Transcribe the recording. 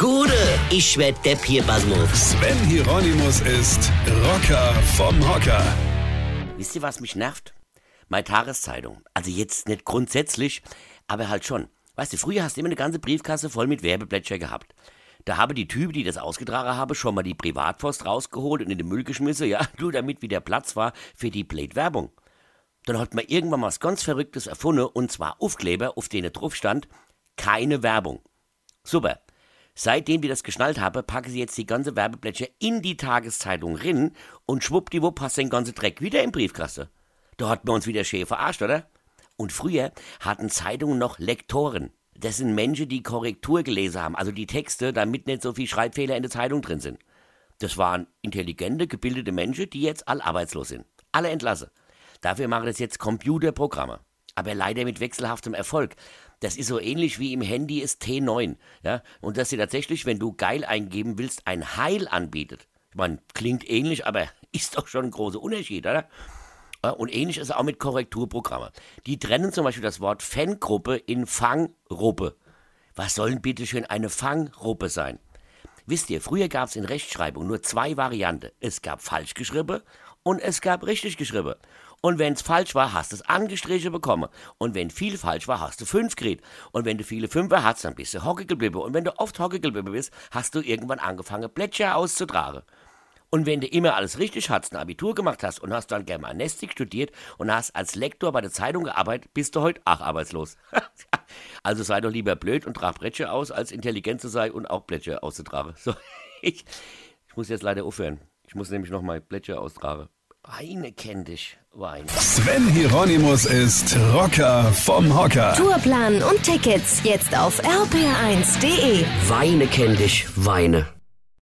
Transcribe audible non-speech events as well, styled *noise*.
Gude, ich werd Depp hier, Basmus. Sven Hieronymus ist Rocker vom Hocker. Wisst ihr, was mich nervt? Meine Tageszeitung. Also jetzt nicht grundsätzlich, aber halt schon. Weißt du, früher hast du immer eine ganze Briefkasse voll mit Werbeblätter gehabt. Da habe die Typen, die das ausgetragen haben, schon mal die Privatpost rausgeholt und in den Müll geschmissen, ja, *laughs* nur damit wieder Platz war für die Blade-Werbung. Dann hat man irgendwann mal was ganz Verrücktes erfunden, und zwar Aufkleber, auf denen drauf stand, keine Werbung. Super. Seitdem die das geschnallt haben, packen sie jetzt die ganze Werbeblätter in die Tageszeitung rin und schwuppdiwupp du den ganzen Dreck wieder im Briefkasten. Da hat man uns wieder schön verarscht, oder? Und früher hatten Zeitungen noch Lektoren. Das sind Menschen, die Korrektur gelesen haben, also die Texte, damit nicht so viel Schreibfehler in der Zeitung drin sind. Das waren intelligente, gebildete Menschen, die jetzt all arbeitslos sind. Alle entlassen. Dafür machen das jetzt Computerprogramme. Aber leider mit wechselhaftem Erfolg. Das ist so ähnlich wie im Handy ist T9. Ja? Und dass sie tatsächlich, wenn du geil eingeben willst, ein Heil anbietet. Ich meine, klingt ähnlich, aber *laughs* ist doch schon ein großer Unterschied, oder? Und ähnlich ist es auch mit Korrekturprogrammen. Die trennen zum Beispiel das Wort Fangruppe in Fanggruppe. Was soll denn bitte schön eine Fanggruppe sein? Wisst ihr, früher gab es in Rechtschreibung nur zwei Varianten. Es gab falsch geschrieben und es gab richtig geschrieben. Und wenn es falsch war, hast du es angestrichen bekommen. Und wenn viel falsch war, hast du fünf gekriegt. Und wenn du viele Fünfer hast, dann bist du hocke. Und wenn du oft hocke bist, hast du irgendwann angefangen, Plätscher auszutragen. Und wenn du immer alles richtig hast, ein Abitur gemacht hast und hast dann Germanistik studiert und hast als Lektor bei der Zeitung gearbeitet, bist du heute auch arbeitslos. *laughs* also sei doch lieber blöd und trag Bretsche aus, als intelligent zu sein und auch Blätsche auszutragen. *laughs* So, ich, ich muss jetzt leider aufhören. Ich muss nämlich noch mal Blätsche austragen. Weine kenn dich, Weine. Sven Hieronymus ist Rocker vom Hocker. Tourplan und Tickets jetzt auf rpr1.de. Weine kenn dich, Weine.